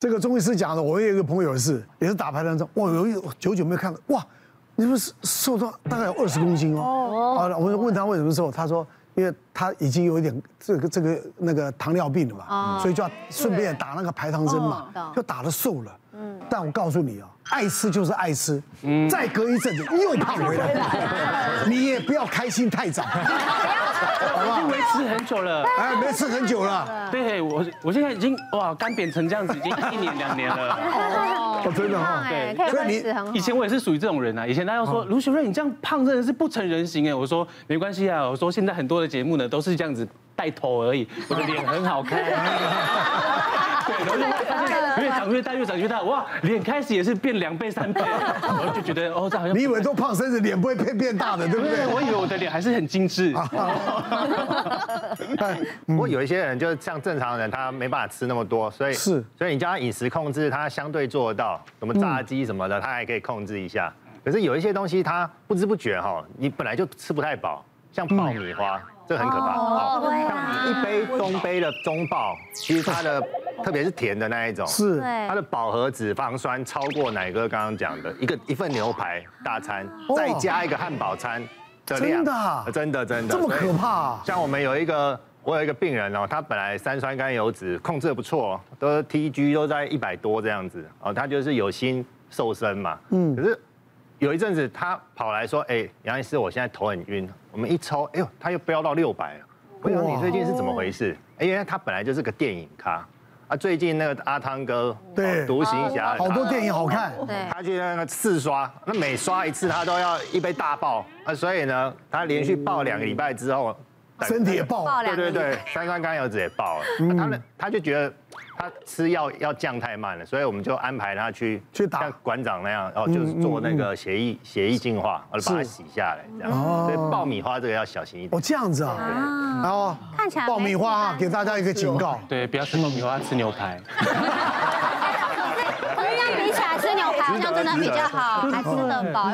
这个中医师讲的，我有一个朋友是，也是打排篮球，哇，有一久久没有看到，哇，你们是瘦到大概有二十公斤哦。哦。啊，我就问他为什么瘦，他说，因为他已经有一点这个这个那个糖尿病了嘛，所以就要顺便打那个排糖针嘛，就打得瘦了。嗯。但我告诉你啊，爱吃就是爱吃，再隔一阵子又胖回来，你也不要开心太早。我已经没吃很久了，哎，没吃很久了。对，我我现在已经哇干扁成这样子，已经一年两年了。哦，真的哈，对，所以你以前我也是属于这种人啊。以前大家说卢雪瑞你这样胖真的是不成人形哎，我说没关系啊，我说现在很多的节目呢都是这样子带头而已，我的脸很好看。越长越大，越长越大，哇，脸开始也是变两倍三倍，然后就觉得哦，这好像你以为都胖身子，脸不会变变大的，对不对？我以为我的脸还是很精致。不过有一些人就是像正常人，他没办法吃那么多，所以是，所以你叫他饮食控制，他相对做得到，什么炸鸡什么的，他还可以控制一下。可是有一些东西，他不知不觉哈，你本来就吃不太饱，像爆米花。这很可怕。哦，像一杯中杯的中爆，其实它的特别是甜的那一种，是。它的饱和脂肪酸超过奶哥刚刚讲的一个一份牛排大餐，再加一个汉堡餐的量，真的真的真的。这么可怕？像我们有一个我有一个病人哦，他本来三酸甘油脂控制的不错，都 TG 都在一百多这样子哦，他就是有心瘦身嘛，嗯，可是。有一阵子，他跑来说：“哎，杨医师，我现在头很晕。”我们一抽，哎呦，他又飙到六百了。我想你最近是怎么回事？哎，因为他本来就是个电影咖啊。最近那个阿汤哥，对，独行侠，好多电影好看。他去那个四刷，那每刷一次他都要一杯大爆啊。所以呢，他连续爆两个礼拜之后，身体也爆了，对对对，三酸甘油脂也爆了。他们，他就觉得。他吃药要降太慢了，所以我们就安排他去去打像馆长那样，然后就是做那个血液血液净化，然后把它洗下来这样。所以爆米花这个要小心一点。哦，这样子啊。然后看起来爆米花啊给大家一个警告，对，不要吃爆米花，吃牛排。好像真的比较好，还吃得饱，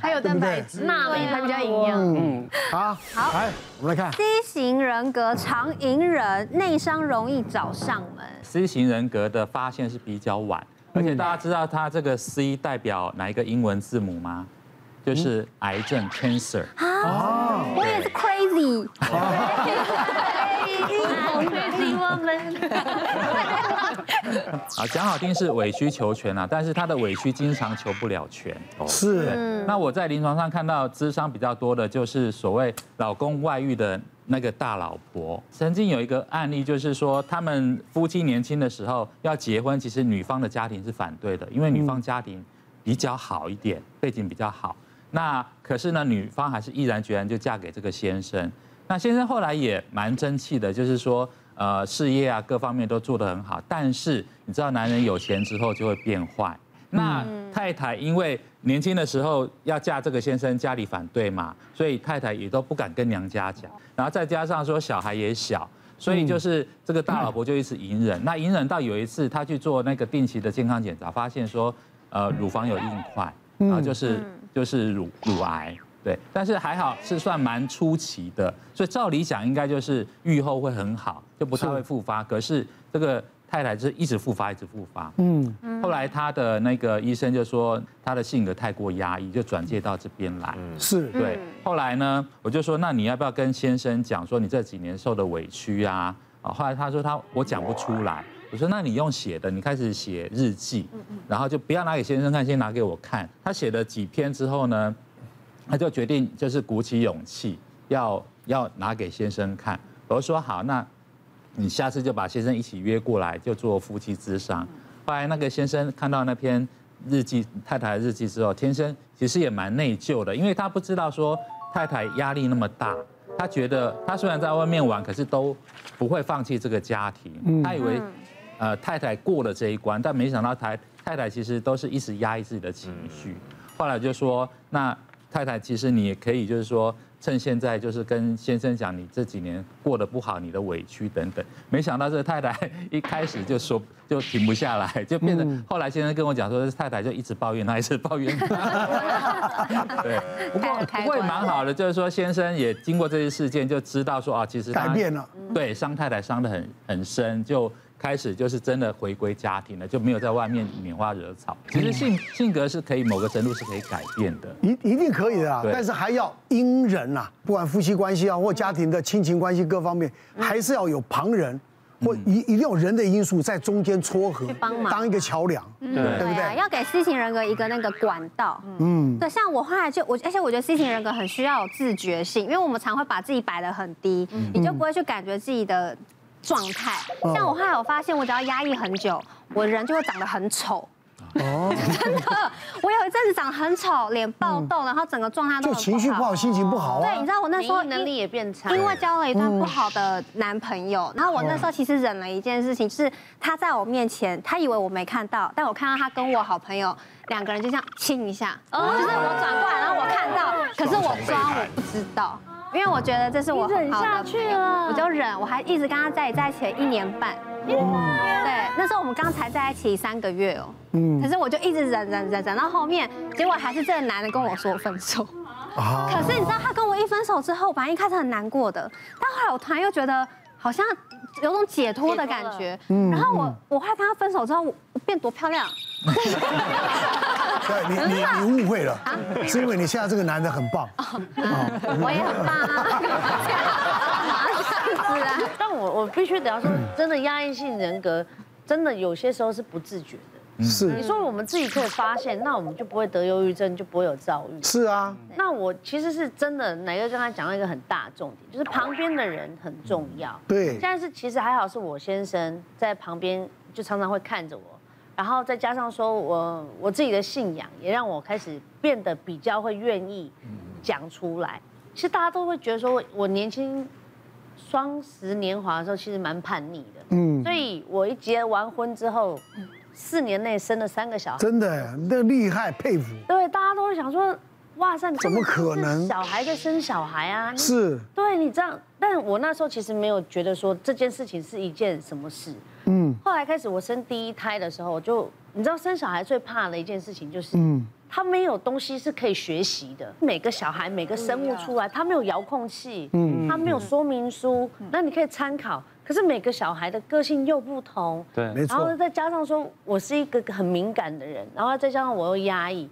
还有蛋白质，那还比较营养。嗯，好，好，来，我们来看。C 型人格常隐忍，内伤容易找上门。C 型人格的发现是比较晚，而且大家知道它这个 C 代表哪一个英文字母吗？就是癌症 cancer。啊，我也是 crazy。啊，讲好听是委曲求全啊，但是他的委屈经常求不了全。是。那我在临床上看到智商比较多的，就是所谓老公外遇的那个大老婆。曾经有一个案例，就是说他们夫妻年轻的时候要结婚，其实女方的家庭是反对的，因为女方家庭比较好一点，背景比较好。那可是呢，女方还是毅然决然就嫁给这个先生。那先生后来也蛮争气的，就是说。呃，事业啊，各方面都做得很好，但是你知道，男人有钱之后就会变坏。那太太因为年轻的时候要嫁这个先生，家里反对嘛，所以太太也都不敢跟娘家讲。然后再加上说小孩也小，所以就是这个大老婆就一直隐忍。那隐忍到有一次，她去做那个定期的健康检查，发现说，呃，乳房有硬块，然后就是就是乳乳癌。对，但是还好是算蛮出奇的，所以照理讲应该就是愈后会很好，就不太会复发。可是这个太太就是一直复发，一直复发。嗯，后来她的那个医生就说她的性格太过压抑，就转介到这边来。是，对。后来呢，我就说那你要不要跟先生讲说你这几年受的委屈啊？啊，后来他说他我讲不出来。我说那你用写的，你开始写日记，然后就不要拿给先生看，先拿给我看。他写了几篇之后呢？他就决定，就是鼓起勇气，要要拿给先生看。我说好，那你下次就把先生一起约过来，就做夫妻之商。后来那个先生看到那篇日记，太太的日记之后，天生其实也蛮内疚的，因为他不知道说太太压力那么大，他觉得他虽然在外面玩，可是都不会放弃这个家庭。他以为呃太太过了这一关，但没想到太太太其实都是一直压抑自己的情绪。后来就说那。太太，其实你也可以，就是说，趁现在，就是跟先生讲，你这几年过得不好，你的委屈等等。没想到这个太太 一开始就说，就停不下来，就变成后来先生跟我讲说，太太就一直抱怨他，一直抱怨他。对，不过不过也蛮好的，就是说先生也经过这些事件，就知道说啊，其实他改变了，对，伤太太伤得很很深，就开始就是真的回归家庭了，就没有在外面拈花惹草。其实性性格是可以某个程度是可以改变的，一一定可以的啊，对。但是还要因人呐，不管夫妻关系啊或家庭的亲情关系各方面，还是要有旁人或一一定要有人的因素在中间撮合，帮忙当一个桥梁，对。对不啊，对？要给 C 型人格一个那个管道。嗯，对，像我后来就我，而且我觉得 C 型人格很需要有自觉性，因为我们常会把自己摆得很低，你就不会去感觉自己的状态。像我后来我发现，我只要压抑很久，我人就会长得很丑。哦，真的，我有一阵子长得很丑，脸爆痘，然后整个状态都就情绪不好，心情不好对，啊你知。道我那时候能力也变差，因为交了一段不好的男朋友，然后我那时候其实忍了一件事情，就是他在我面前，他以为我没看到，但我看到他跟我好朋友两个人就这样亲一下，就是我转过来，然后我看到，可是我装我不知道，因为我觉得这是我很好的朋友，我就忍，我还一直跟他在在一起了一年半。对，那时候我们刚才在一起三个月哦，嗯，可是我就一直忍忍忍忍到后面，结果还是这个男的跟我说分手。啊，可是你知道，他跟我一分手之后，本来一开始很难过的，但后来我突然又觉得好像有种解脱的感觉。然后我我后来跟他分手之后，变多漂亮。对你你你误会了，是因为你现在这个男的很棒，我也很棒啊。但我我必须得要说，真的压抑性人格，真的有些时候是不自觉的。是你是说我们自己可以发现，那我们就不会得忧郁症，就不会有躁郁。是啊，那我其实是真的，哪个刚才讲到一个很大的重点，就是旁边的人很重要。对现在是其实还好，是我先生在旁边，就常常会看着我，然后再加上说我我自己的信仰，也让我开始变得比较会愿意讲出来。其实大家都会觉得说我我年轻双十年华的时候，其实蛮叛逆的。嗯，所以我一结完婚之后，四年内生了三个小孩。真的，那厉害，佩服，对，大家都会想说，哇塞，你怎么可能小孩在生小孩啊？是，对你这样，但我那时候其实没有觉得说这件事情是一件什么事。嗯后来开始我生第一胎的时候，我就你知道生小孩最怕的一件事情就是，嗯他没有东西是可以学习的。每个小孩每个生物出来，他没有遥控器，嗯他没有说明书，那你可以参考。可是每个小孩的个性又不同，对，没然后，再加上说我是一个很敏感的人，然后再加上我又压抑，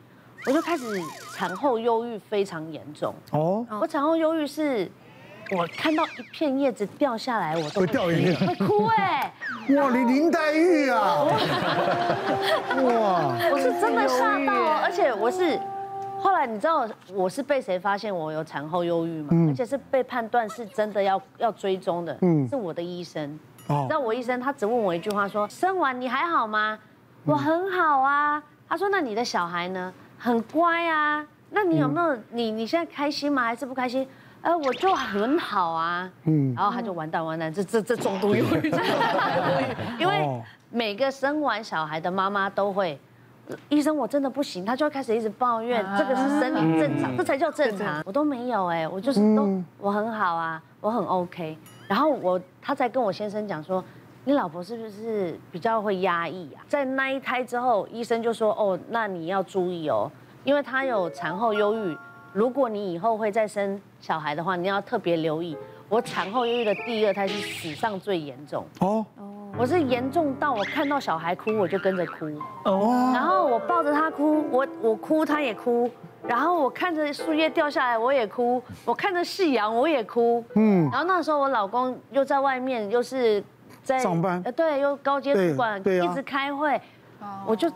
我就开始产后忧郁非常严重。哦，我产后忧郁是，我看到一片叶子掉下来，我都会掉眼泪，会哭哎，哇，你林黛玉啊，哇，我是真的吓到哦，而且我是。后来你知道我是被谁发现我有产后忧郁吗？而且是被判断是真的要要追踪的，嗯是我的医生。哦你知道我医生他只问我一句话说：生完你还好吗？我很好啊。他说那你的小孩呢？很乖啊。那你有没有你你现在开心吗？还是不开心？呃，我就很好啊。嗯然后他就完蛋完蛋，这这这重度忧郁，这重度忧郁，因为每个生完小孩的妈妈都会。医生，我真的不行，他就会开始一直抱怨，这个是生理正常，这才叫正常。我都没有哎，我就是都我很好啊，我很 OK。然后我他才跟我先生讲说，你老婆是不是比较会压抑啊？在那一胎之后，医生就说哦，那你要注意哦，因为她有产后忧郁，如果你以后会再生小孩的话，你要特别留意。我产后忧郁的第二胎是史上最严重，哦，我是严重到我看到小孩哭我就跟着哭。哦，然后我抱着他哭，我我哭他也哭，然后我看着树叶掉下来我也哭，我看着夕阳我也哭，嗯。然后那时候我老公又在外面又是在上班呃对，又高阶主管，对一直开会，我就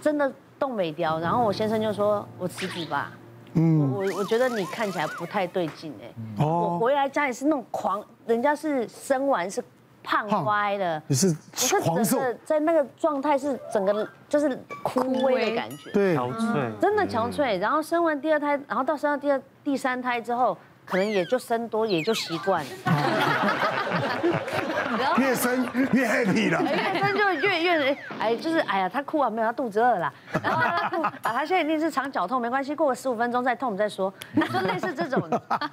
真的动没掉，然后我先生就说我辞职吧，嗯，我我觉得你看起来不太对劲哎，我哦，回来家里是那种狂，人家是生完是胖歪的。你是狂瘦在那个状态是整个就是枯萎的感觉，对，憔悴，真的憔悴。然后生完第二胎，然后到生到第二、第三胎之后，可能也就生多，也就习惯了。越生越 happy 了，越生就越越哎，就是哎呀，他哭啊，没有，他肚子饿了。然后他哭，啊，他现在一定是肠绞痛，没关系，过个十五分钟再痛我们再说，就类似这种。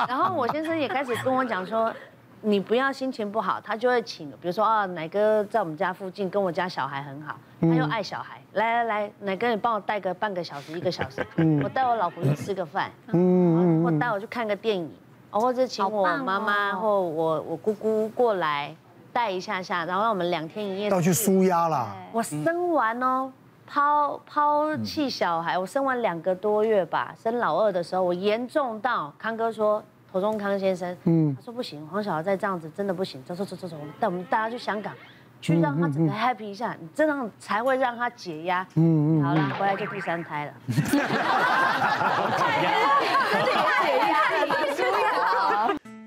然后我先生也开始跟我讲说。你不要心情不好，他就会请，比如说啊，奶哥在我们家附近，跟我家小孩很好，他又爱小孩，来来来，奶哥你帮我带个半个小时一个小时，我带我老婆去吃个饭，嗯，或带我去看个电影，或者请我妈妈或我我姑姑过来。带一下下，然后让我们两天一夜到去舒压啦。我生完哦，抛抛弃小孩，我生完两个多月吧，生老二的时候，我严重到康哥说，侯中康先生，嗯，他说不行，黄小孩再这样子真的不行，走走走走走，带我们大家去香港。去让他整个 happy 一下，你这样才会让他解压。嗯嗯。好了，回来就第三胎了。解压，